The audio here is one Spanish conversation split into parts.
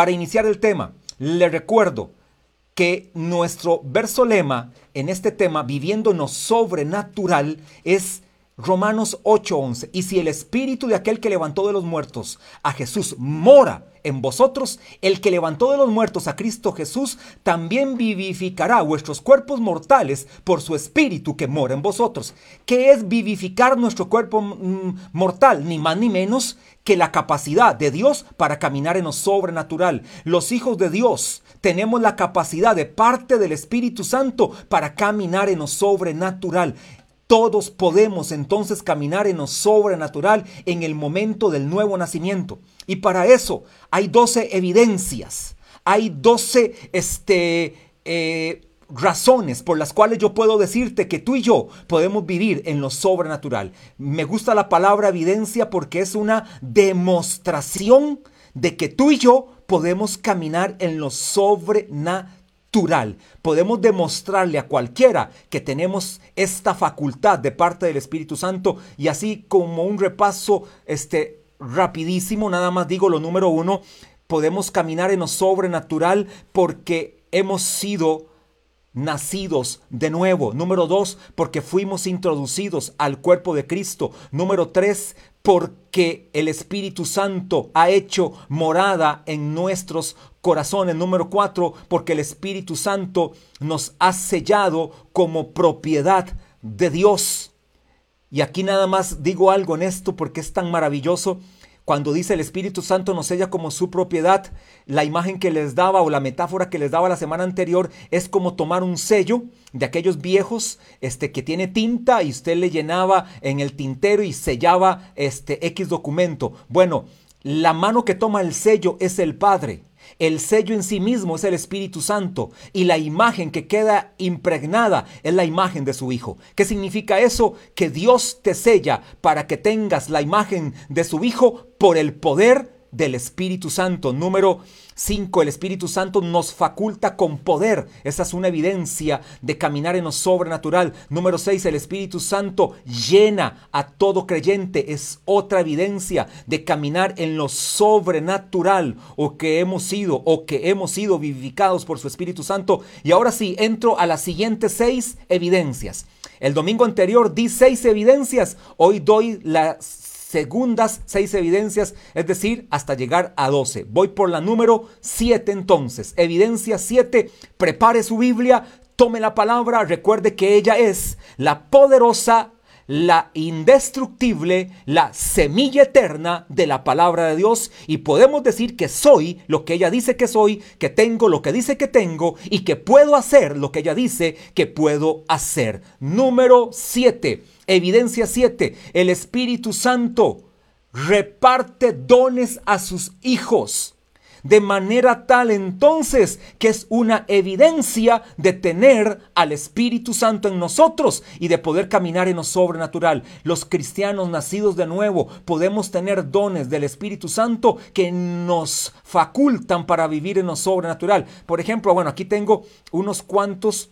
Para iniciar el tema, le recuerdo que nuestro verso lema en este tema, viviendo sobrenatural, es Romanos 8:11. Y si el espíritu de aquel que levantó de los muertos a Jesús mora en vosotros, el que levantó de los muertos a Cristo Jesús también vivificará vuestros cuerpos mortales por su espíritu que mora en vosotros. ¿Qué es vivificar nuestro cuerpo mm, mortal? Ni más ni menos que la capacidad de Dios para caminar en lo sobrenatural. Los hijos de Dios tenemos la capacidad de parte del Espíritu Santo para caminar en lo sobrenatural. Todos podemos entonces caminar en lo sobrenatural en el momento del nuevo nacimiento. Y para eso hay 12 evidencias, hay 12 este, eh, razones por las cuales yo puedo decirte que tú y yo podemos vivir en lo sobrenatural. Me gusta la palabra evidencia porque es una demostración de que tú y yo podemos caminar en lo sobrenatural Podemos demostrarle a cualquiera que tenemos esta facultad de parte del Espíritu Santo y así como un repaso este, rapidísimo, nada más digo lo número uno, podemos caminar en lo sobrenatural porque hemos sido nacidos de nuevo. Número dos, porque fuimos introducidos al cuerpo de Cristo. Número tres, porque el Espíritu Santo ha hecho morada en nuestros corazones. Número cuatro, porque el Espíritu Santo nos ha sellado como propiedad de Dios. Y aquí nada más digo algo en esto porque es tan maravilloso cuando dice el Espíritu Santo nos sella como su propiedad, la imagen que les daba o la metáfora que les daba la semana anterior es como tomar un sello de aquellos viejos este, que tiene tinta y usted le llenaba en el tintero y sellaba este X documento. Bueno, la mano que toma el sello es el Padre. El sello en sí mismo es el Espíritu Santo y la imagen que queda impregnada es la imagen de su Hijo. ¿Qué significa eso? Que Dios te sella para que tengas la imagen de su Hijo por el poder del Espíritu Santo. Número 5. El Espíritu Santo nos faculta con poder. Esa es una evidencia de caminar en lo sobrenatural. Número 6. El Espíritu Santo llena a todo creyente. Es otra evidencia de caminar en lo sobrenatural o que hemos sido o que hemos sido vivificados por su Espíritu Santo. Y ahora sí, entro a las siguientes seis evidencias. El domingo anterior di seis evidencias. Hoy doy las segundas seis evidencias, es decir, hasta llegar a 12. Voy por la número 7 entonces. Evidencia 7, prepare su Biblia, tome la palabra, recuerde que ella es la poderosa la indestructible, la semilla eterna de la palabra de Dios y podemos decir que soy lo que ella dice que soy, que tengo lo que dice que tengo y que puedo hacer lo que ella dice que puedo hacer. Número 7. Evidencia 7. El Espíritu Santo reparte dones a sus hijos de manera tal entonces que es una evidencia de tener al Espíritu Santo en nosotros y de poder caminar en lo sobrenatural. Los cristianos nacidos de nuevo podemos tener dones del Espíritu Santo que nos facultan para vivir en lo sobrenatural. Por ejemplo, bueno, aquí tengo unos cuantos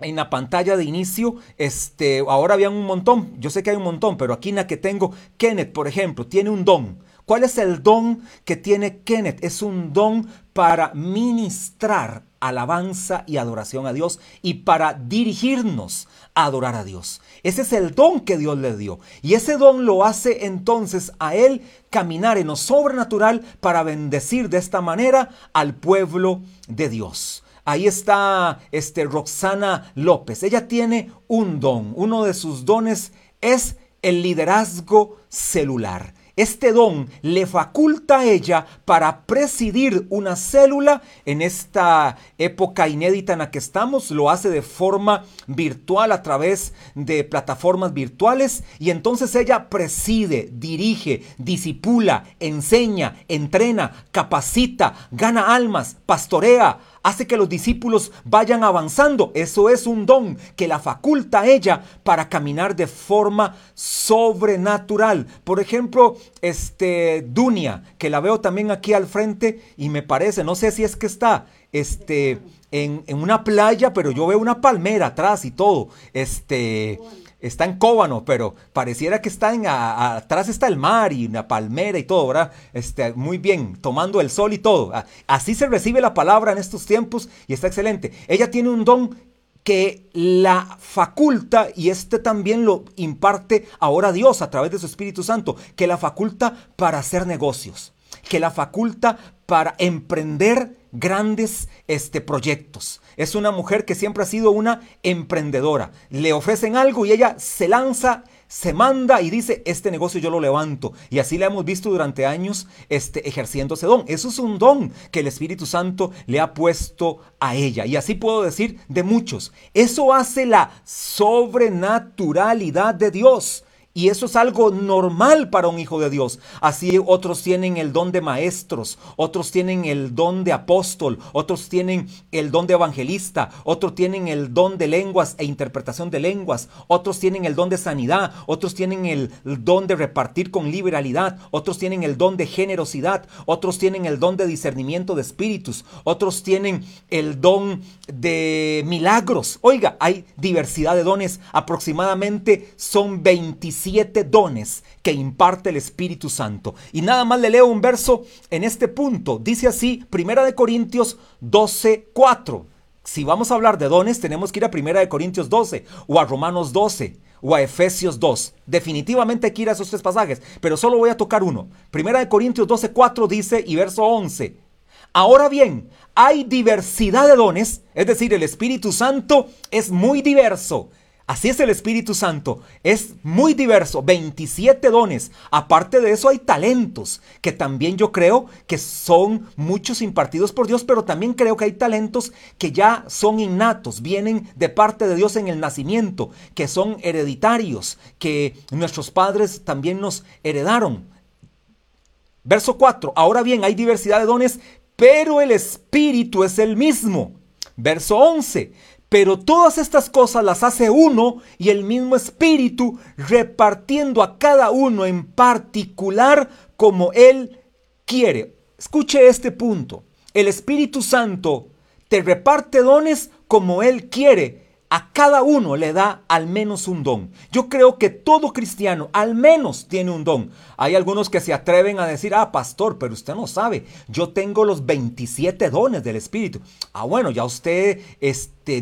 en la pantalla de inicio, este, ahora había un montón, yo sé que hay un montón, pero aquí en la que tengo, Kenneth, por ejemplo, tiene un don. ¿Cuál es el don que tiene Kenneth? Es un don para ministrar alabanza y adoración a Dios y para dirigirnos a adorar a Dios. Ese es el don que Dios le dio. Y ese don lo hace entonces a él caminar en lo sobrenatural para bendecir de esta manera al pueblo de Dios. Ahí está este, Roxana López. Ella tiene un don. Uno de sus dones es el liderazgo celular. Este don le faculta a ella para presidir una célula en esta época inédita en la que estamos. Lo hace de forma virtual a través de plataformas virtuales y entonces ella preside, dirige, disipula, enseña, entrena, capacita, gana almas, pastorea hace que los discípulos vayan avanzando. Eso es un don que la faculta ella para caminar de forma sobrenatural. Por ejemplo, este Dunia, que la veo también aquí al frente y me parece, no sé si es que está este en, en una playa, pero yo veo una palmera atrás y todo. Este está en Cóbano, pero pareciera que está en, atrás está el mar y una palmera y todo, ¿verdad? Este, muy bien, tomando el sol y todo. Así se recibe la palabra en estos tiempos y está excelente. Ella tiene un don que la faculta, y este también lo imparte ahora Dios a través de su Espíritu Santo, que la faculta para hacer negocios, que la faculta para emprender grandes este, proyectos. Es una mujer que siempre ha sido una emprendedora. Le ofrecen algo y ella se lanza se manda y dice, este negocio yo lo levanto. Y así la hemos visto durante años este, ejerciendo ese don. Eso es un don que el Espíritu Santo le ha puesto a ella. Y así puedo decir de muchos. Eso hace la sobrenaturalidad de Dios. Y eso es algo normal para un hijo de Dios. Así otros tienen el don de maestros, otros tienen el don de apóstol, otros tienen el don de evangelista, otros tienen el don de lenguas e interpretación de lenguas, otros tienen el don de sanidad, otros tienen el don de repartir con liberalidad, otros tienen el don de generosidad, otros tienen el don de discernimiento de espíritus, otros tienen el don de milagros. Oiga, hay diversidad de dones, aproximadamente son 25 siete dones que imparte el Espíritu Santo. Y nada más le leo un verso en este punto. Dice así, Primera de Corintios 12, 4. Si vamos a hablar de dones, tenemos que ir a Primera de Corintios 12 o a Romanos 12 o a Efesios 2. Definitivamente hay que ir a esos tres pasajes, pero solo voy a tocar uno. Primera de Corintios 12, 4 dice y verso 11. Ahora bien, hay diversidad de dones, es decir, el Espíritu Santo es muy diverso. Así es el Espíritu Santo. Es muy diverso, 27 dones. Aparte de eso hay talentos, que también yo creo que son muchos impartidos por Dios, pero también creo que hay talentos que ya son innatos, vienen de parte de Dios en el nacimiento, que son hereditarios, que nuestros padres también nos heredaron. Verso 4. Ahora bien, hay diversidad de dones, pero el Espíritu es el mismo. Verso 11 pero todas estas cosas las hace uno y el mismo Espíritu, repartiendo a cada uno en particular como Él quiere. Escuche este punto. El Espíritu Santo te reparte dones como Él quiere a cada uno le da al menos un don. Yo creo que todo cristiano al menos tiene un don. Hay algunos que se atreven a decir, ah, pastor, pero usted no sabe, yo tengo los 27 dones del Espíritu. Ah, bueno, ya usted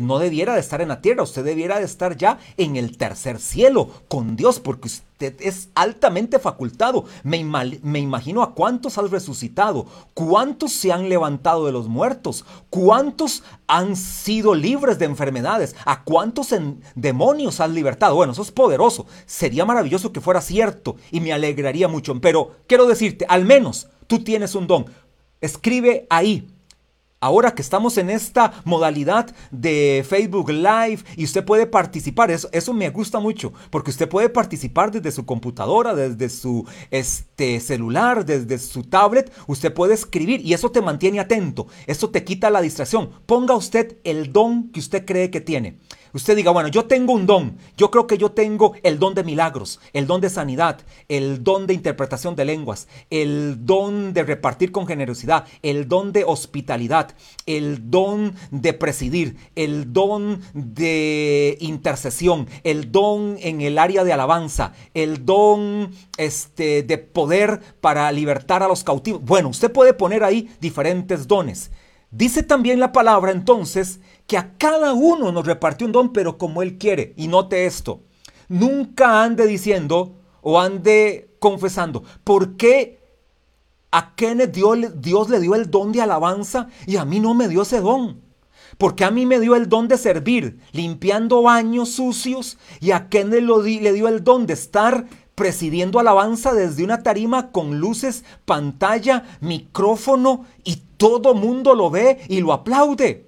no debiera de estar en la tierra, usted debiera de estar ya en el tercer cielo con Dios, porque usted es altamente facultado. Me, imagino a cuántos has resucitado, cuántos se han levantado de los muertos, cuántos han sido libres de enfermedades, a cuántos demonios has libertado. Bueno, eso es poderoso. Sería maravilloso que fuera cierto y me alegraría mucho. Pero quiero decirte, al menos tú tienes un don. Escribe ahí Ahora que estamos en esta modalidad de Facebook Live y usted puede participar, eso, me gusta mucho, porque usted puede participar desde su computadora, desde su este, celular, desde su tablet, usted puede escribir y eso te mantiene atento, eso te quita la distracción. Ponga usted el don que usted cree que tiene usted diga, bueno, yo tengo un don, yo creo que yo tengo el don de milagros, el don de sanidad, el don de interpretación de lenguas, el don de repartir con generosidad, el don de hospitalidad, el don de presidir, el don de intercesión, el don en el área de alabanza, el don este, de poder para libertar a los cautivos. Bueno, usted puede poner ahí diferentes dones. Dice también la palabra entonces que a cada uno nos repartió un don, pero como Él quiere. Y note esto, nunca ande diciendo o ande confesando, ¿por qué a Kenneth Dios, Dios le dio el don de alabanza y a mí no me dio ese don? Porque a mí me dio el don de servir, limpiando baños sucios, y a Kenneth le dio el don de estar presidiendo alabanza desde una tarima con luces, pantalla, micrófono y todo mundo lo ve y lo aplaude.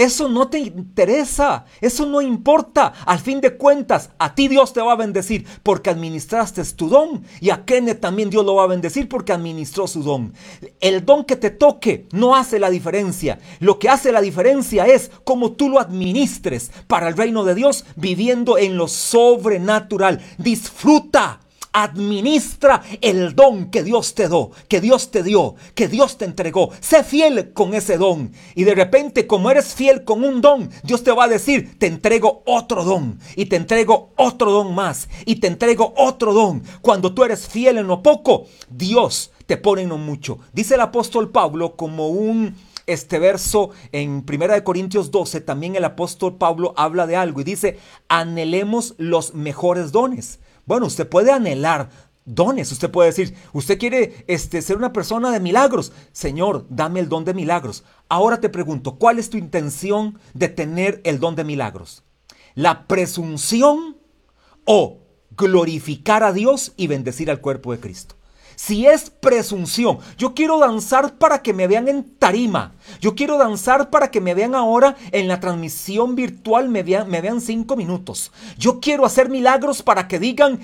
Eso no te interesa, eso no importa. Al fin de cuentas, a ti Dios te va a bendecir porque administraste tu don y a Kenneth también Dios lo va a bendecir porque administró su don. El don que te toque no hace la diferencia. Lo que hace la diferencia es cómo tú lo administres para el reino de Dios viviendo en lo sobrenatural. Disfruta Administra el don que Dios te dio, que Dios te dio, que Dios te entregó. Sé fiel con ese don. Y de repente, como eres fiel con un don, Dios te va a decir, te entrego otro don. Y te entrego otro don más. Y te entrego otro don. Cuando tú eres fiel en lo poco, Dios te pone en lo mucho. Dice el apóstol Pablo como un este verso en 1 Corintios 12, también el apóstol Pablo habla de algo y dice, anhelemos los mejores dones. Bueno, usted puede anhelar dones. Usted puede decir, usted quiere este, ser una persona de milagros. Señor, dame el don de milagros. Ahora te pregunto, ¿cuál es tu intención de tener el don de milagros? ¿La presunción o glorificar a Dios y bendecir al cuerpo de Cristo? Si es presunción, yo quiero danzar para que me vean en tarima. Yo quiero danzar para que me vean ahora en la transmisión virtual, me vean, me cinco minutos. Yo quiero hacer milagros para que digan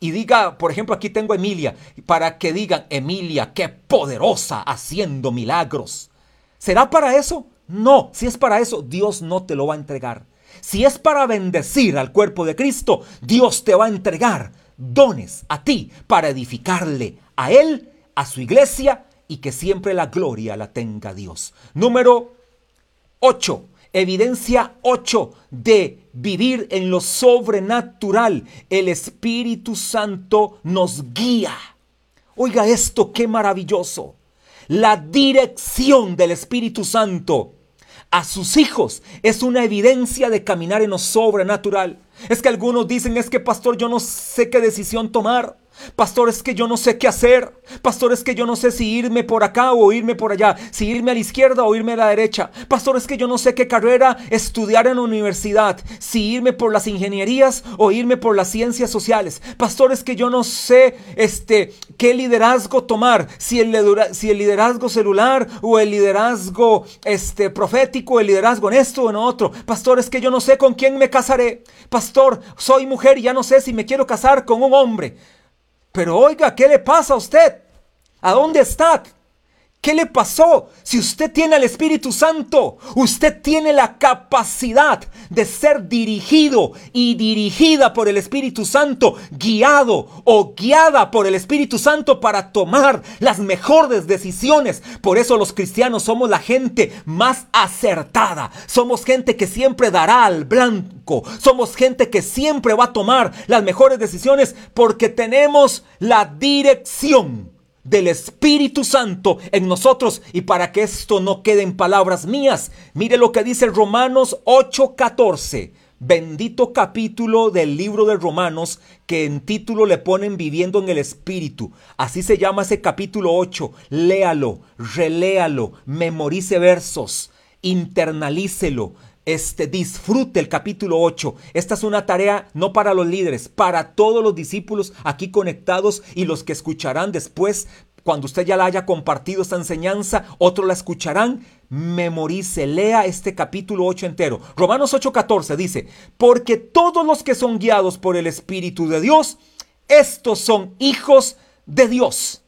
y diga, por ejemplo, aquí tengo a Emilia, para que digan, Emilia, qué poderosa haciendo milagros. ¿Será para eso? No, si es para eso, Dios no te lo va a entregar. Si es para bendecir al cuerpo de Cristo, Dios te va a entregar dones a ti para edificarle a Él, a su iglesia y que siempre la gloria la tenga Dios. Número 8. Evidencia 8 de vivir en lo sobrenatural. El Espíritu Santo nos guía. Oiga esto, qué maravilloso. La dirección del Espíritu Santo a sus hijos es una evidencia de caminar en lo sobrenatural. Es que algunos dicen, es que pastor, yo no sé qué decisión tomar. Pastor, es que yo no sé qué hacer. Pastor, es que yo no sé si irme por acá o irme por allá. Si irme a la izquierda o irme a la derecha. Pastor, es que yo no sé qué carrera estudiar en la universidad. Si irme por las ingenierías o irme por las ciencias sociales. Pastor, es que yo no sé este, qué liderazgo tomar. Si el, liderazgo celular o el liderazgo este, profético, el liderazgo en esto o en otro. Pastor, es que yo no sé con quién me casaré. Pastor, soy mujer y ya no sé si me quiero casar con un hombre. Pero oiga, ¿qué le pasa a usted? ¿A dónde está? ¿Qué le pasó? Si usted tiene al Espíritu Santo, usted tiene la capacidad de ser dirigido y dirigida por el Espíritu Santo, guiado o guiada por el Espíritu Santo para tomar las mejores decisiones. Por eso los cristianos somos la gente más acertada. Somos gente que siempre dará al blanco. Somos gente que siempre va a tomar las mejores decisiones porque tenemos la dirección del Espíritu Santo en nosotros y para que esto no quede en palabras mías, mire lo que dice Romanos 8:14. Bendito capítulo del libro de Romanos que en título le ponen Viviendo en el Espíritu. Así se llama ese capítulo 8. Léalo, reléalo, memorice versos, internalícelo, este, disfrute el capítulo 8. Esta es una tarea no para los líderes, para todos los discípulos aquí conectados y los que escucharán después, cuando usted ya la haya compartido esta enseñanza, otros la escucharán. Memorice, lea este capítulo 8 entero. Romanos 8:14 dice, porque todos los que son guiados por el Espíritu de Dios, estos son hijos de Dios.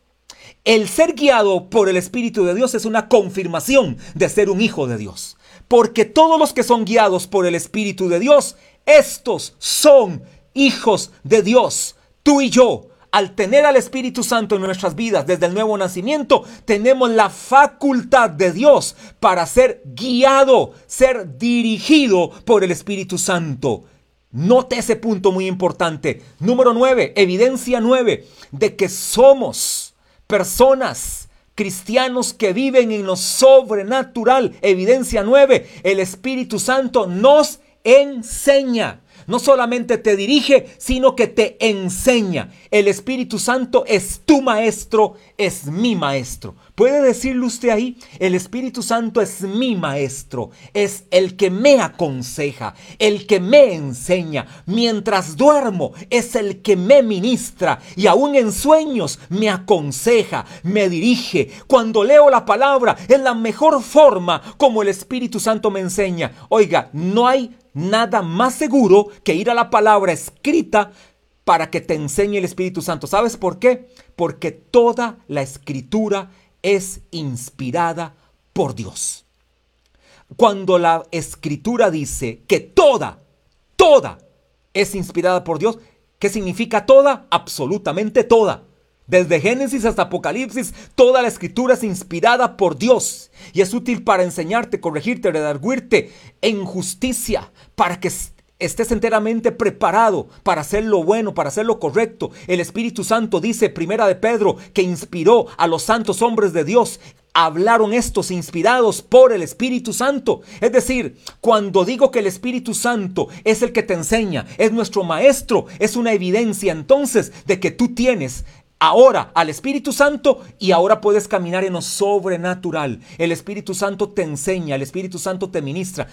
El ser guiado por el Espíritu de Dios es una confirmación de ser un hijo de Dios. Porque todos los que son guiados por el Espíritu de Dios, estos son hijos de Dios. Tú y yo, al tener al Espíritu Santo en nuestras vidas desde el nuevo nacimiento, tenemos la facultad de Dios para ser guiado, ser dirigido por el Espíritu Santo. Note ese punto muy importante. Número 9, evidencia 9 de que somos personas cristianos que viven en lo sobrenatural. Evidencia 9, el Espíritu Santo nos enseña. No solamente te dirige, sino que te enseña. El Espíritu Santo es tu maestro, es mi maestro. ¿Puede decirle usted ahí? El Espíritu Santo es mi maestro, es el que me aconseja, el que me enseña. Mientras duermo, es el que me ministra y aún en sueños me aconseja, me dirige. Cuando leo la palabra, es la mejor forma como el Espíritu Santo me enseña. Oiga, no hay nada más seguro que ir a la palabra escrita para que te enseñe el Espíritu Santo. ¿Sabes por qué? Porque toda la escritura es inspirada por Dios. Cuando la escritura dice que toda, toda es inspirada por Dios, ¿Qué significa toda? Absolutamente toda. Desde Génesis hasta Apocalipsis, toda la escritura es inspirada por Dios y es útil para enseñarte, corregirte, redarguirte en justicia, para que estés enteramente preparado para hacer lo bueno, para hacer lo correcto. El Espíritu Santo dice, primera de Pedro, que inspiró a los santos hombres de Dios. Hablaron estos inspirados por el Espíritu Santo. Es decir, cuando digo que el Espíritu Santo es el que te enseña, es nuestro maestro, es una evidencia entonces de que tú tienes ahora al Espíritu Santo y ahora puedes caminar en lo sobrenatural. El Espíritu Santo te enseña, el Espíritu Santo te ministra.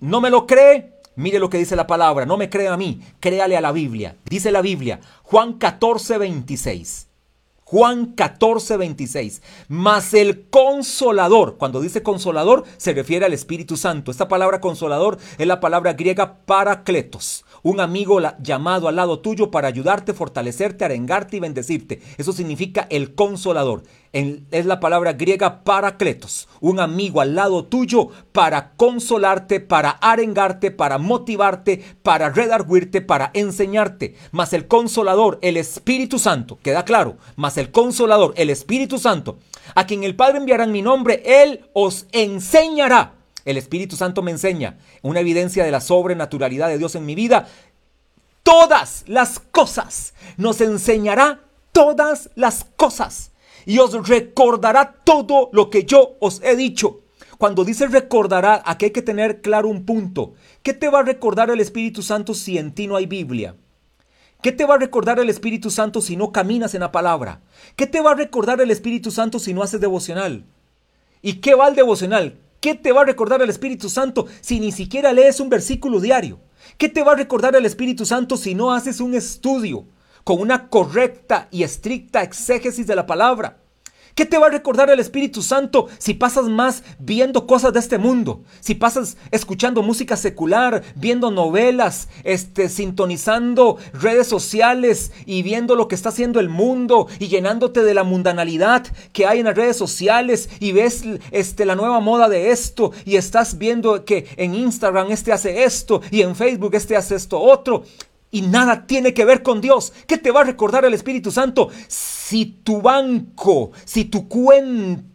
¿No me lo cree? Mire lo que dice la palabra, no me crea a mí, créale a la Biblia. Dice la Biblia, Juan 14, 26. Juan 14, 26. Mas el consolador, cuando dice consolador, se refiere al Espíritu Santo. Esta palabra consolador es la palabra griega paracletos un amigo llamado al lado tuyo para ayudarte, fortalecerte, arengarte y bendecirte. Eso significa el consolador. Es la palabra griega paracletos, un amigo al lado tuyo para consolarte, para arengarte, para motivarte, para redarguirte, para enseñarte. Mas el consolador, el Espíritu Santo, queda claro, mas el consolador, el Espíritu Santo, a quien el Padre enviará en mi nombre, Él os enseñará el Espíritu Santo me enseña una evidencia de la sobrenaturalidad de Dios en mi vida. Todas las cosas. Nos enseñará todas las cosas. Y os recordará todo lo que yo os he dicho. Cuando dice recordará, aquí hay que tener claro un punto. ¿Qué te va a recordar el Espíritu Santo si en ti no hay Biblia? ¿Qué te va a recordar el Espíritu Santo si no caminas en la palabra? ¿Qué te va a recordar el Espíritu Santo si no haces devocional? ¿Y qué va el devocional? ¿Qué te va a recordar el Espíritu Santo si ni siquiera lees un versículo diario? ¿Qué te va a recordar el Espíritu Santo si no haces un estudio con una correcta y estricta exégesis de la palabra? ¿Qué te va a recordar el Espíritu Santo si pasas más viendo cosas de este mundo? Si pasas escuchando música secular, viendo novelas, este, sintonizando redes sociales y viendo lo que está haciendo el mundo y llenándote de la mundanalidad que hay en las redes sociales y ves este, la nueva moda de esto y estás viendo que en Instagram este hace esto y en Facebook este hace esto otro y nada tiene que ver con Dios. ¿Qué te va a recordar el Espíritu Santo? Si tu banco, si tu cuenta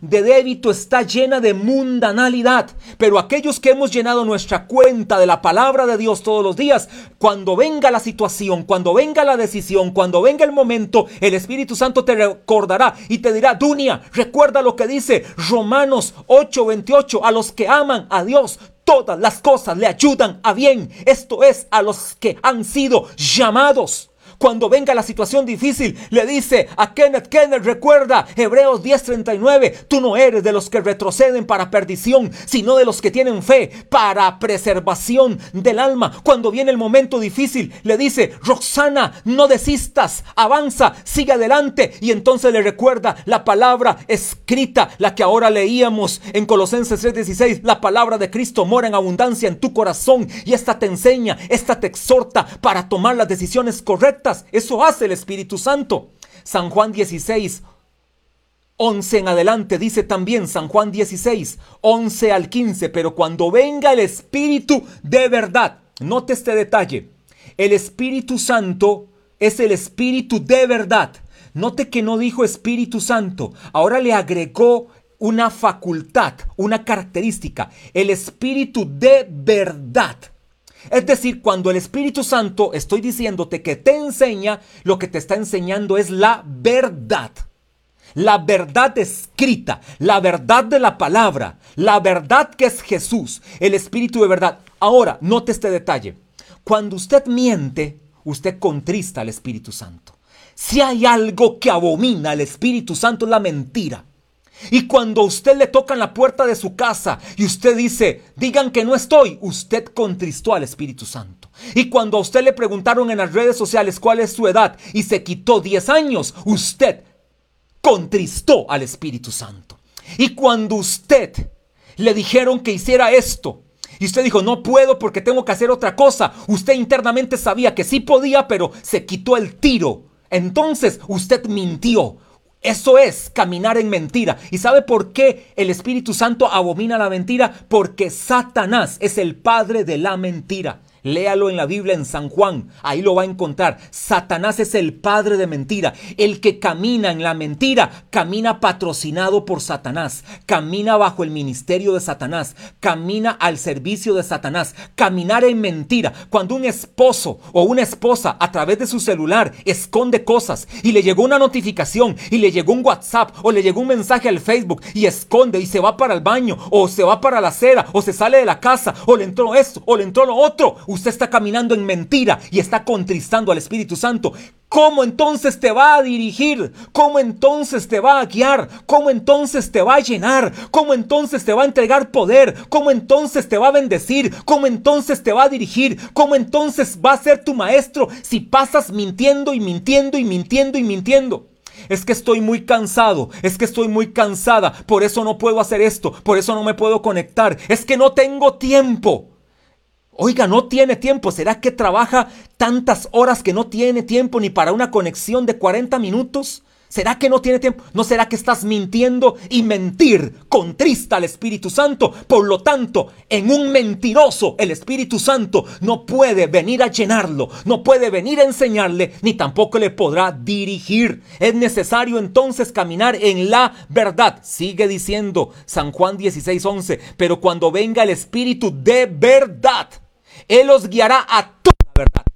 de débito está llena de mundanalidad, pero aquellos que hemos llenado nuestra cuenta de la palabra de Dios todos los días, cuando venga la situación, cuando venga la decisión, cuando venga el momento, el Espíritu Santo te recordará y te dirá, Dunia, recuerda lo que dice Romanos 8:28, a los que aman a Dios, todas las cosas le ayudan a bien. Esto es a los que han sido llamados cuando venga la situación difícil, le dice a Kenneth, Kenneth, recuerda, Hebreos 10:39, tú no eres de los que retroceden para perdición, sino de los que tienen fe para preservación del alma. Cuando viene el momento difícil, le dice, Roxana, no desistas, avanza, sigue adelante. Y entonces le recuerda la palabra escrita, la que ahora leíamos en Colosenses 3:16, la palabra de Cristo mora en abundancia en tu corazón y esta te enseña, esta te exhorta para tomar las decisiones correctas eso hace el Espíritu Santo. San Juan 16, 11 en adelante dice también San Juan 16, 11 al 15, pero cuando venga el Espíritu de verdad, note este detalle, el Espíritu Santo es el Espíritu de verdad. Note que no dijo Espíritu Santo, ahora le agregó una facultad, una característica, el Espíritu de verdad. Es decir, cuando el Espíritu Santo, estoy diciéndote que te enseña, lo que te está enseñando es la verdad. La verdad escrita, la verdad de la palabra, la verdad que es Jesús, el Espíritu de verdad. Ahora, note este detalle. Cuando usted miente, usted contrista al Espíritu Santo. Si hay algo que abomina al Espíritu Santo es la mentira. Y cuando usted le toca la puerta de su casa y usted dice, digan que no estoy, usted contristó al Espíritu Santo. Y cuando a usted le preguntaron en las redes sociales cuál es su edad y se quitó 10 años, usted contristó al Espíritu Santo. Y cuando usted le dijeron que hiciera esto, y usted dijo, no puedo porque tengo que hacer otra cosa, usted internamente sabía que sí podía, pero se quitó el tiro. Entonces usted mintió eso es caminar en mentira. ¿Y sabe por qué el Espíritu Santo abomina la mentira? Porque Satanás es el padre de la mentira. Léalo en la Biblia en San Juan, ahí lo va a encontrar. Satanás es el padre de mentira. El que camina en la mentira, camina patrocinado por Satanás, camina bajo el ministerio de Satanás, camina al servicio de Satanás. Caminar en mentira. Cuando un esposo o una esposa a través de su celular esconde cosas y le llegó una notificación y le llegó un WhatsApp o le llegó un mensaje al Facebook y esconde y se va para el baño o se va para la acera o se sale de la casa o le entró esto o le entró lo otro usted está caminando en mentira y está contristando al Espíritu Santo. ¿Cómo entonces te va a dirigir? ¿Cómo entonces te va a guiar? ¿Cómo entonces te va a llenar? ¿Cómo entonces te va a entregar poder? ¿Cómo entonces te va a bendecir? ¿Cómo entonces te va a dirigir? ¿Cómo entonces va a ser tu maestro si pasas mintiendo y mintiendo y mintiendo y mintiendo? Es que estoy muy cansado, es que estoy muy cansada, por eso no puedo hacer esto, por eso no me puedo conectar, es que no tengo tiempo. Oiga, no tiene tiempo. ¿Será que trabaja tantas horas que no tiene tiempo ni para una conexión de 40 minutos? ¿Será que no tiene tiempo? ¿No será que estás mintiendo? Y mentir contrista al Espíritu Santo. Por lo tanto, en un mentiroso, el Espíritu Santo no puede venir a llenarlo, no puede venir a enseñarle, ni tampoco le podrá dirigir. Es necesario entonces caminar en la verdad. Sigue diciendo San Juan 16:11. Pero cuando venga el Espíritu de verdad, él os guiará a toda verdad.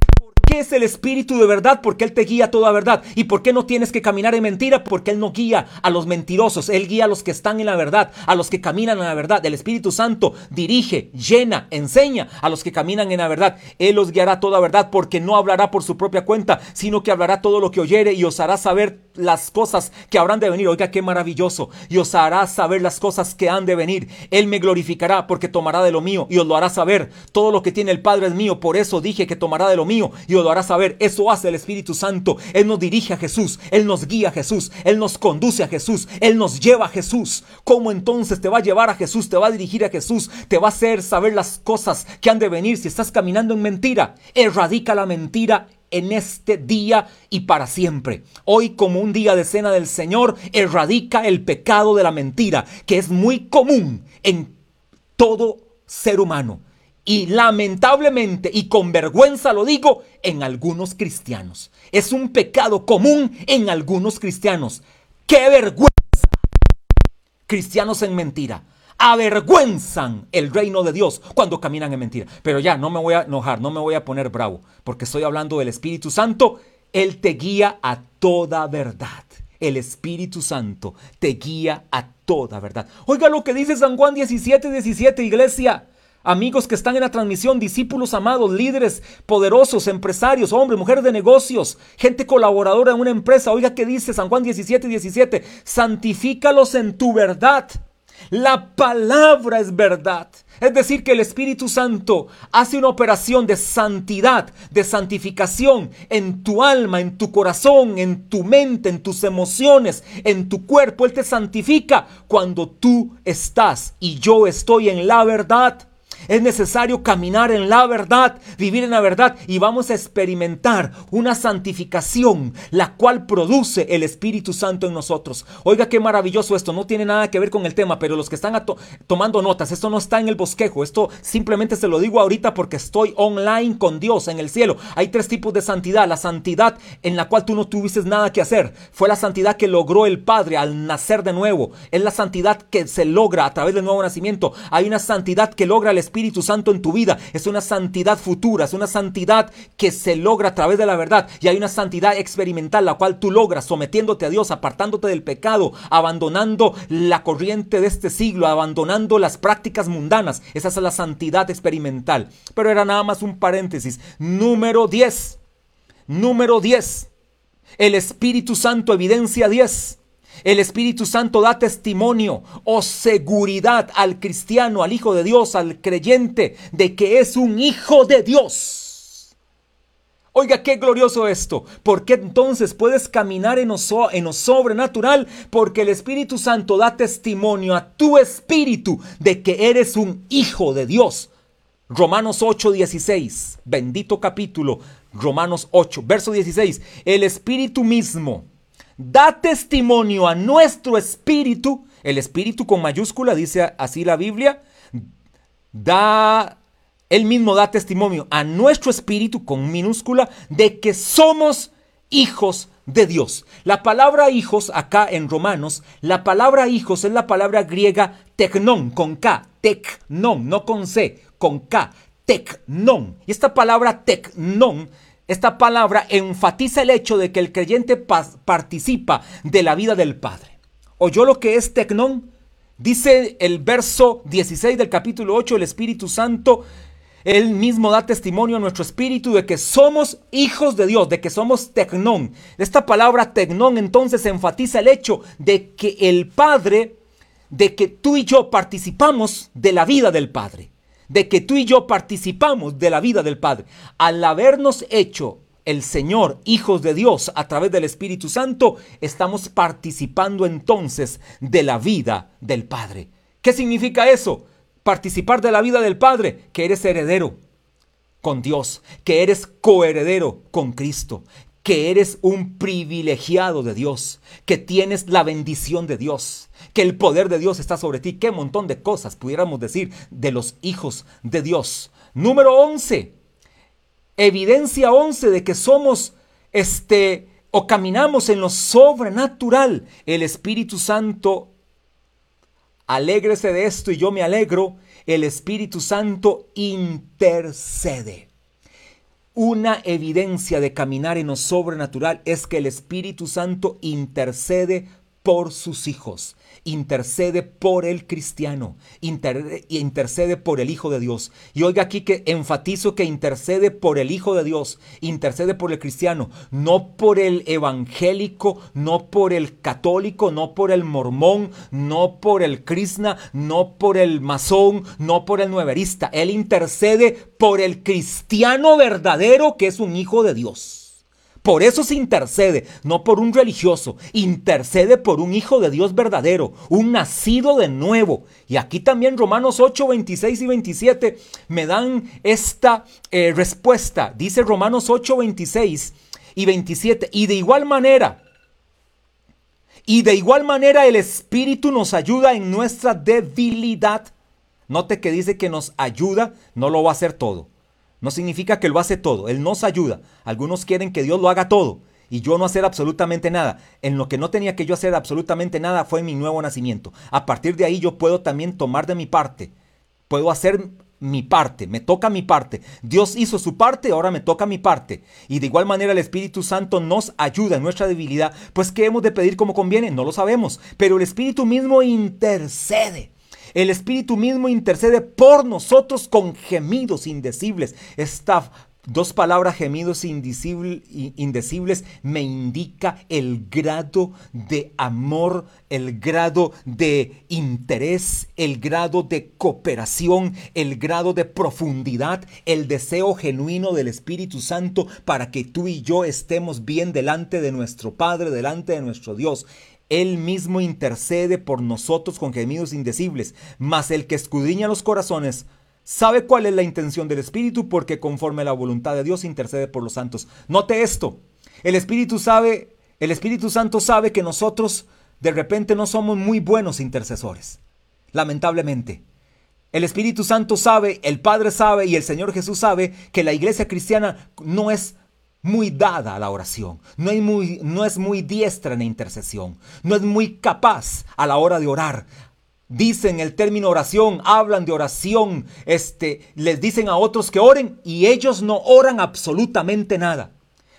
¿Por qué es el Espíritu de verdad? Porque Él te guía toda verdad. ¿Y por qué no tienes que caminar en mentira? Porque Él no guía a los mentirosos. Él guía a los que están en la verdad, a los que caminan en la verdad. El Espíritu Santo dirige, llena, enseña a los que caminan en la verdad. Él os guiará toda verdad porque no hablará por su propia cuenta, sino que hablará todo lo que oyere y os hará saber las cosas que habrán de venir. Oiga, qué maravilloso. Y os hará saber las cosas que han de venir. Él me glorificará porque tomará de lo mío y os lo hará saber. Todo lo que tiene el Padre es mío. Por eso dije que tomará de lo mío y os lo hará saber. Eso hace el Espíritu Santo. Él nos dirige a Jesús. Él nos guía a Jesús. Él nos conduce a Jesús. Él nos lleva a Jesús. ¿Cómo entonces te va a llevar a Jesús? Te va a dirigir a Jesús. Te va a hacer saber las cosas que han de venir si estás caminando en mentira. Erradica la mentira en este día y para siempre. Hoy como un día de cena del Señor, erradica el pecado de la mentira, que es muy común en todo ser humano. Y lamentablemente y con vergüenza lo digo, en algunos cristianos. Es un pecado común en algunos cristianos. ¡Qué vergüenza! Cristianos en mentira avergüenzan el reino de Dios cuando caminan en mentira. Pero ya, no me voy a enojar, no me voy a poner bravo, porque estoy hablando del Espíritu Santo. Él te guía a toda verdad. El Espíritu Santo te guía a toda verdad. Oiga lo que dice San Juan 17, 17, iglesia. Amigos que están en la transmisión, discípulos amados, líderes poderosos, empresarios, hombres, mujeres de negocios, gente colaboradora en una empresa. Oiga qué dice San Juan 17, 17. Santifícalos en tu verdad. La palabra es verdad. Es decir, que el Espíritu Santo hace una operación de santidad, de santificación en tu alma, en tu corazón, en tu mente, en tus emociones, en tu cuerpo. Él te santifica cuando tú estás y yo estoy en la verdad. Es necesario caminar en la verdad, vivir en la verdad y vamos a experimentar una santificación, la cual produce el Espíritu Santo en nosotros. Oiga, qué maravilloso esto, no tiene nada que ver con el tema, pero los que están tomando notas, esto no está en el bosquejo, esto simplemente se lo digo ahorita porque estoy online con Dios en el cielo. Hay tres tipos de santidad, la santidad en la cual tú no tuviste nada que hacer, fue la santidad que logró el Padre al nacer de nuevo, es la santidad que se logra a través del nuevo nacimiento, hay una santidad que logra el Espíritu Santo en tu vida. Es una santidad futura, es una santidad que se logra a través de la verdad. Y hay una santidad experimental, la cual tú logras sometiéndote a Dios, apartándote del pecado, abandonando la corriente de este siglo, abandonando las prácticas mundanas. Esa es la santidad experimental. Pero era nada más un paréntesis. Número 10. Número 10. El Espíritu Santo, evidencia 10. El Espíritu Santo da testimonio o seguridad al cristiano, al Hijo de Dios, al creyente, de que es un Hijo de Dios. Oiga, qué glorioso esto. Porque entonces puedes caminar en lo, en sobrenatural? Porque el Espíritu Santo da testimonio a tu espíritu de que eres un Hijo de Dios. Romanos 8, 16. Bendito capítulo. Romanos 8, verso 16. El Espíritu mismo da testimonio a nuestro espíritu, el espíritu con mayúscula, dice así la Biblia, da Él mismo da testimonio a nuestro espíritu con minúscula de que somos hijos de Dios. La palabra hijos acá en Romanos, la palabra hijos es la palabra griega tecnon con K, tecnon, no con C, con K, tecnon. Y esta palabra tecnon, esta palabra enfatiza el hecho de que el creyente participa de la vida del Padre. ¿Oyó lo que es tecnon? Dice el verso 16 del capítulo 8, el Espíritu Santo él mismo da testimonio a nuestro espíritu de que somos hijos de Dios, de que somos tecnón. Esta palabra tecnón entonces enfatiza el hecho de que el Padre, de que tú y yo participamos de la vida del Padre, de que tú y yo participamos de la vida del Padre. Al habernos hecho el Señor, hijos de Dios, a través del Espíritu Santo, estamos participando entonces de la vida del Padre. ¿Qué significa eso? participar de la vida del Padre, que eres heredero con Dios, que eres coheredero con Cristo, que eres un privilegiado de Dios, que tienes la bendición de Dios, que el poder de Dios está sobre ti. Qué montón de cosas pudiéramos decir de los hijos de Dios. Número 11. Evidencia 11 de que somos este o caminamos en lo sobrenatural. El Espíritu Santo Alégrese de esto y yo me alegro. El Espíritu Santo intercede. Una evidencia de caminar en lo sobrenatural es que el Espíritu Santo intercede por sus hijos intercede por el cristiano, intercede por el Hijo de Dios. Y oiga aquí que enfatizo que intercede por el Hijo de Dios, intercede por el cristiano, no por el evangélico, no por el católico, no por el mormón, no por el krishna, no por el masón, no por el nueverista. Él intercede por el cristiano verdadero que es un hijo de Dios. Por eso se intercede, no por un religioso, intercede por un hijo de Dios verdadero, un nacido de nuevo. Y aquí también Romanos 8, 26 y 27 me dan esta eh, respuesta. Dice Romanos 8, 26 y 27. Y de igual manera, y de igual manera el Espíritu nos ayuda en nuestra debilidad. Note que dice que nos ayuda, no lo va a hacer todo. No significa que lo hace todo, Él nos ayuda. Algunos quieren que Dios lo haga todo y yo no hacer absolutamente nada. En lo que no tenía que yo hacer absolutamente nada fue mi nuevo nacimiento. A partir de ahí yo puedo también tomar de mi parte. Puedo hacer mi parte, me toca mi parte. Dios hizo su parte, ahora me toca mi parte. Y de igual manera el Espíritu Santo nos ayuda en nuestra debilidad. Pues ¿qué hemos de pedir como conviene? No lo sabemos. Pero el Espíritu mismo intercede. El Espíritu mismo intercede por nosotros con gemidos indecibles. Estas dos palabras gemidos indecibles me indica el grado de amor, el grado de interés, el grado de cooperación, el grado de profundidad, el deseo genuino del Espíritu Santo para que tú y yo estemos bien delante de nuestro Padre, delante de nuestro Dios. Él mismo intercede por nosotros con gemidos indecibles, mas el que escudriña los corazones sabe cuál es la intención del Espíritu porque conforme a la voluntad de Dios intercede por los santos. Note esto, el Espíritu sabe, el Espíritu Santo sabe que nosotros de repente no somos muy buenos intercesores, lamentablemente. El Espíritu Santo sabe, el Padre sabe y el Señor Jesús sabe que la iglesia cristiana no es muy dada a la oración, no es muy, diestra en la intercesión, no es muy capaz a la hora de orar. Dicen el término oración, hablan de oración, este, les dicen a otros que oren y ellos no oran absolutamente nada.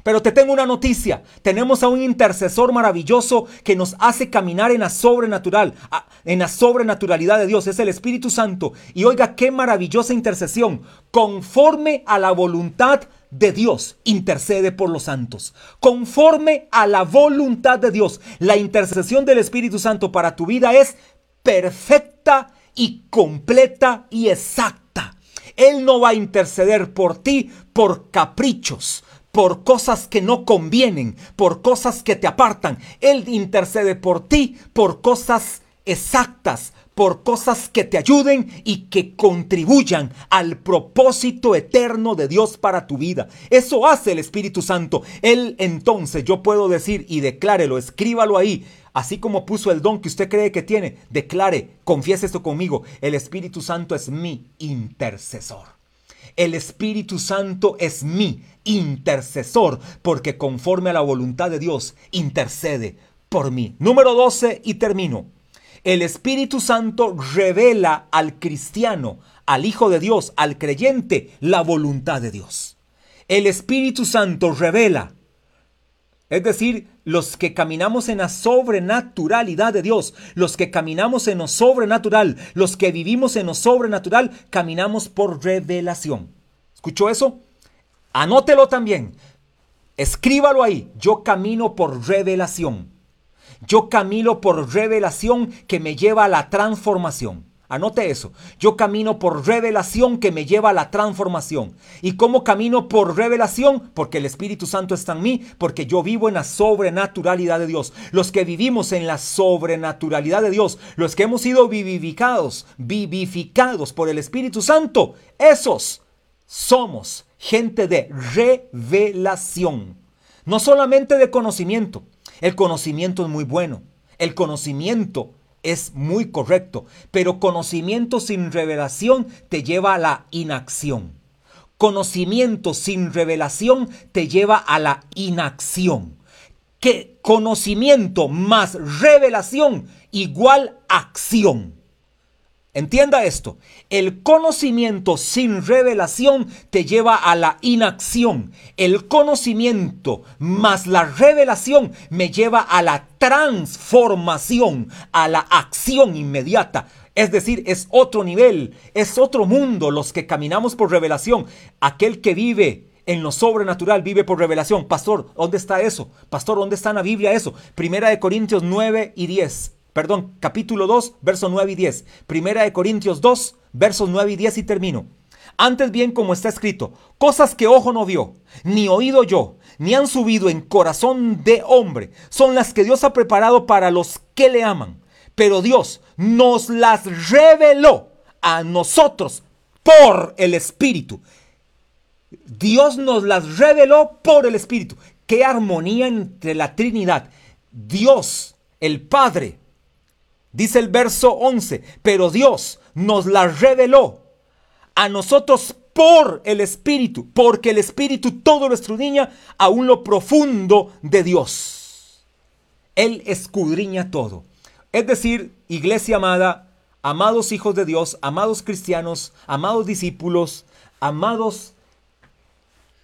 Pero te tengo una noticia. Tenemos a un intercesor maravilloso que nos hace caminar en la sobrenatural, en la sobrenaturalidad de Dios. Es el Espíritu Santo. Y oiga qué maravillosa intercesión. Conforme a la voluntad de Dios intercede por los santos. Conforme a la voluntad de Dios, la intercesión del Espíritu Santo para tu vida es perfecta y completa y exacta. Él no va a interceder por ti por caprichos, por cosas que no convienen, por cosas que te apartan. Él intercede por ti por cosas exactas, por cosas que te ayuden y que contribuyan al propósito eterno de Dios para tu vida. Eso hace el Espíritu Santo. Él entonces yo puedo decir y declárelo, escríbalo ahí. Así como puso el don que usted cree que tiene, declare, confiese esto conmigo. El Espíritu Santo es mi intercesor. El Espíritu Santo es mi intercesor, porque conforme a la voluntad de Dios, intercede por mí. Número 12 y termino. El Espíritu Santo revela al cristiano, al Hijo de Dios, al creyente, la voluntad de Dios. El Espíritu Santo revela. Es decir, los que caminamos en la sobrenaturalidad de Dios, los que caminamos en lo sobrenatural, los que vivimos en lo sobrenatural, caminamos por revelación. ¿Escuchó eso? Anótelo también. Escríbalo ahí. Yo camino por revelación. Yo camino por revelación que me lleva a la transformación. Anote eso. Yo camino por revelación que me lleva a la transformación. ¿Y cómo camino por revelación? Porque el Espíritu Santo está en mí, porque yo vivo en la sobrenaturalidad de Dios. Los que vivimos en la sobrenaturalidad de Dios, los que hemos sido vivificados, vivificados por el Espíritu Santo, esos somos gente de revelación. No solamente de conocimiento. El conocimiento es muy bueno. El conocimiento es muy correcto, pero conocimiento sin revelación te lleva a la inacción. Conocimiento sin revelación te lleva a la inacción. Que conocimiento más revelación igual acción. Entienda esto, el conocimiento sin revelación te lleva a la inacción. El conocimiento más la revelación me lleva a la transformación, a la acción inmediata. Es decir, es otro nivel, es otro mundo los que caminamos por revelación. Aquel que vive en lo sobrenatural vive por revelación. Pastor, ¿dónde está eso? Pastor, ¿dónde está en la Biblia eso? Primera de Corintios 9 y 10 perdón, capítulo 2, versos 9 y 10. Primera de Corintios 2, versos 9 y 10 y termino. Antes bien, como está escrito, cosas que ojo no vio, ni oído yo, ni han subido en corazón de hombre, son las que Dios ha preparado para los que le aman. Pero Dios nos las reveló a nosotros por el Espíritu. Dios nos las reveló por el Espíritu. Qué armonía entre la Trinidad. Dios, el Padre, Dice el verso 11, pero Dios nos la reveló a nosotros por el Espíritu, porque el Espíritu todo lo escudriña aún lo profundo de Dios. Él escudriña todo. Es decir, iglesia amada, amados hijos de Dios, amados cristianos, amados discípulos, amados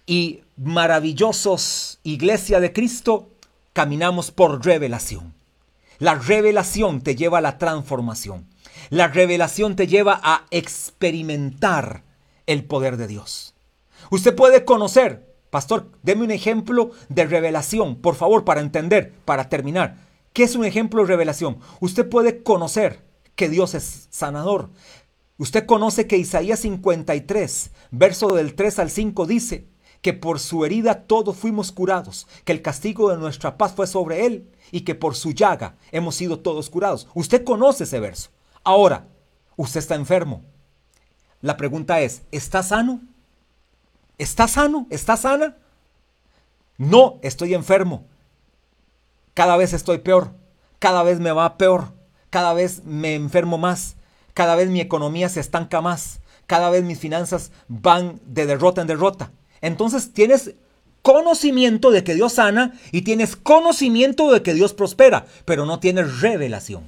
y maravillosos iglesia de Cristo, caminamos por revelación. La revelación te lleva a la transformación. La revelación te lleva a experimentar el poder de Dios. Usted puede conocer, pastor, deme un ejemplo de revelación, por favor, para entender, para terminar. ¿Qué es un ejemplo de revelación? Usted puede conocer que Dios es sanador. Usted conoce que Isaías 53, verso del 3 al 5 dice que por su herida todos fuimos curados, que el castigo de nuestra paz fue sobre él y que por su llaga hemos sido todos curados. Usted conoce ese verso. Ahora, usted está enfermo. La pregunta es, ¿está sano? ¿Está sano? ¿Está sana? No, estoy enfermo. Cada vez estoy peor. Cada vez me va peor. Cada vez me enfermo más. Cada vez mi economía se estanca más. Cada vez mis finanzas van de derrota en derrota. Entonces tienes conocimiento de que Dios sana y tienes conocimiento de que Dios prospera, pero no tienes revelación.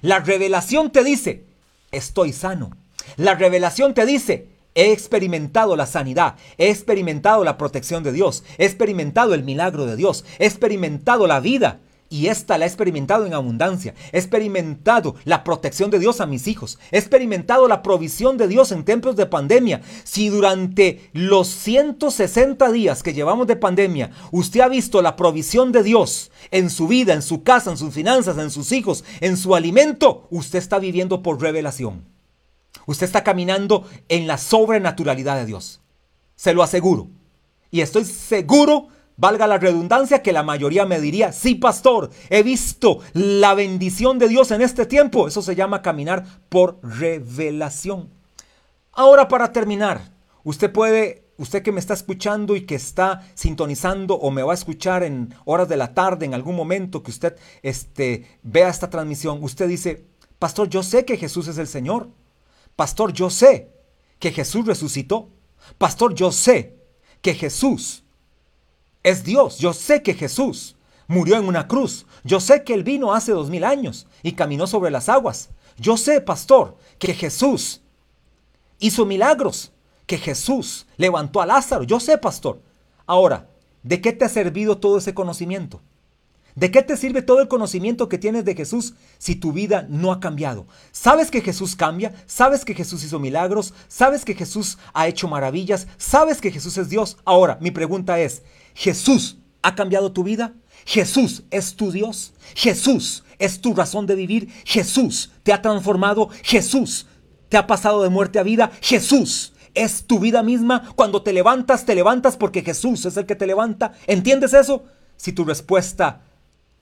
La revelación te dice, estoy sano. La revelación te dice, he experimentado la sanidad, he experimentado la protección de Dios, he experimentado el milagro de Dios, he experimentado la vida y esta la he experimentado en abundancia. He experimentado la protección de Dios a mis hijos. He experimentado la provisión de Dios en tiempos de pandemia. Si durante los 160 días que llevamos de pandemia usted ha visto la provisión de Dios en su vida, en su casa, en sus finanzas, en sus hijos, en su alimento, usted está viviendo por revelación. Usted está caminando en la sobrenaturalidad de Dios. Se lo aseguro. Y estoy seguro Valga la redundancia que la mayoría me diría, sí pastor, he visto la bendición de Dios en este tiempo. Eso se llama caminar por revelación. Ahora para terminar, usted puede, usted que me está escuchando y que está sintonizando o me va a escuchar en horas de la tarde, en algún momento que usted este, vea esta transmisión, usted dice, pastor, yo sé que Jesús es el Señor. Pastor, yo sé que Jesús resucitó. Pastor, yo sé que Jesús es Dios. Yo sé que Jesús murió en una cruz. Yo sé que Él vino hace dos mil años y caminó sobre las aguas. Yo sé, pastor, que Jesús hizo milagros, que Jesús levantó a Lázaro. Yo sé, pastor. Ahora, ¿de qué te ha servido todo ese conocimiento? ¿De qué te sirve todo el conocimiento que tienes de Jesús si tu vida no ha cambiado? ¿Sabes que Jesús cambia? ¿Sabes que Jesús hizo milagros? ¿Sabes que Jesús ha hecho maravillas? ¿Sabes que Jesús es Dios? Ahora, mi pregunta es, ¿Jesús ha cambiado tu vida? ¿Jesús es tu Dios? ¿Jesús es tu razón de vivir? ¿Jesús te ha transformado? ¿Jesús te ha pasado de muerte a vida? ¿Jesús es tu vida misma? Cuando te levantas, te levantas porque Jesús es el que te levanta. ¿Entiendes eso? Si tu respuesta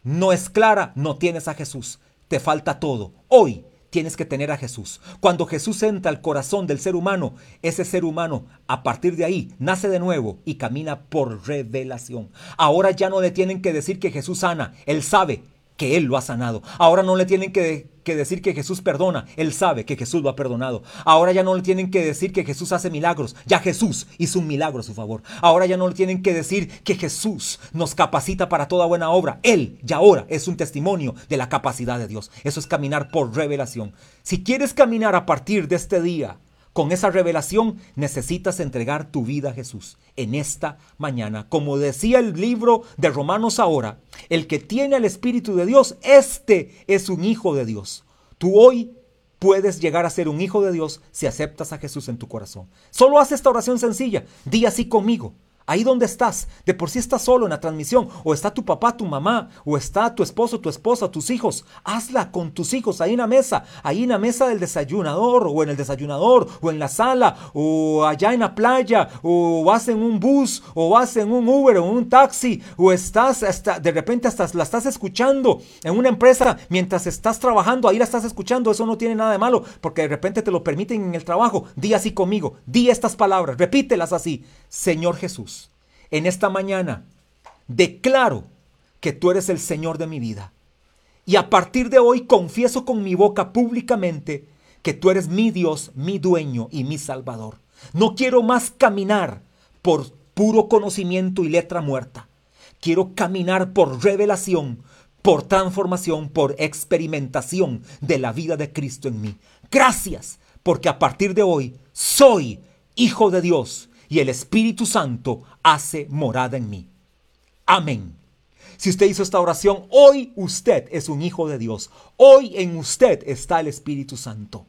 no es clara, no tienes a Jesús. Te falta todo. Hoy tienes que tener a Jesús. Cuando Jesús entra al corazón del ser humano, ese ser humano a partir de ahí nace de nuevo y camina por revelación. Ahora ya no le tienen que decir que Jesús sana, él sabe que Él lo ha sanado. Ahora no le tienen que, decir que Jesús perdona, Él sabe que Jesús lo ha perdonado. Ahora ya no le tienen que decir que Jesús hace milagros, ya Jesús hizo un milagro a su favor. Ahora ya no le tienen que decir que Jesús nos capacita para toda buena obra. Él ya ahora es un testimonio de la capacidad de Dios. Eso es caminar por revelación. Si quieres caminar a partir de este día, con esa revelación necesitas entregar tu vida a Jesús en esta mañana. Como decía el libro de Romanos ahora, el que tiene el Espíritu de Dios, este es un hijo de Dios. Tú hoy puedes llegar a ser un hijo de Dios si aceptas a Jesús en tu corazón. Solo haz esta oración sencilla. Di así conmigo. Ahí donde estás, de por sí estás solo en la transmisión, o está tu papá, tu mamá, o está tu esposo, tu esposa, tus hijos, hazla con tus hijos ahí en la mesa, ahí en la mesa del desayunador, o en el desayunador, o en la sala, o allá en la playa, o vas en un bus, o vas en un Uber, o en un taxi, o estás hasta, de repente hasta la estás escuchando en una empresa mientras estás trabajando, ahí la estás escuchando, eso no tiene nada de malo, porque de repente te lo permiten en el trabajo. Di así conmigo, di estas palabras, repítelas así, Señor Jesús en esta mañana declaro que tú eres el Señor de mi vida. Y a partir de hoy confieso con mi boca públicamente que tú eres mi Dios, mi dueño y mi Salvador. No quiero más caminar por puro conocimiento y letra muerta. Quiero caminar por revelación, por transformación, por experimentación de la vida de Cristo en mí. Gracias, porque a partir de hoy soy hijo de Dios y el Espíritu Santo hace morada en mí. Amén. Si usted hizo esta oración, hoy usted es un hijo de Dios. Hoy en usted está el Espíritu Santo.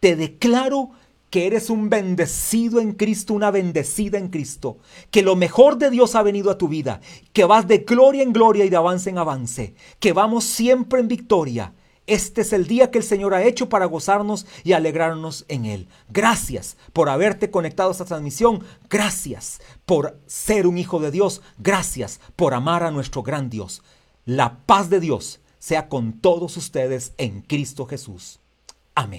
Te declaro que eres un bendecido en Cristo, una bendecida en Cristo, que lo mejor de Dios ha venido a tu vida, que vas de gloria en gloria y de avance en avance, que vamos siempre en victoria este es el día que el Señor ha hecho para gozarnos y alegrarnos en Él. Gracias por haberte conectado a esta transmisión. Gracias por ser un hijo de Dios. Gracias por amar a nuestro gran Dios. La paz de Dios sea con todos ustedes en Cristo Jesús. Amén.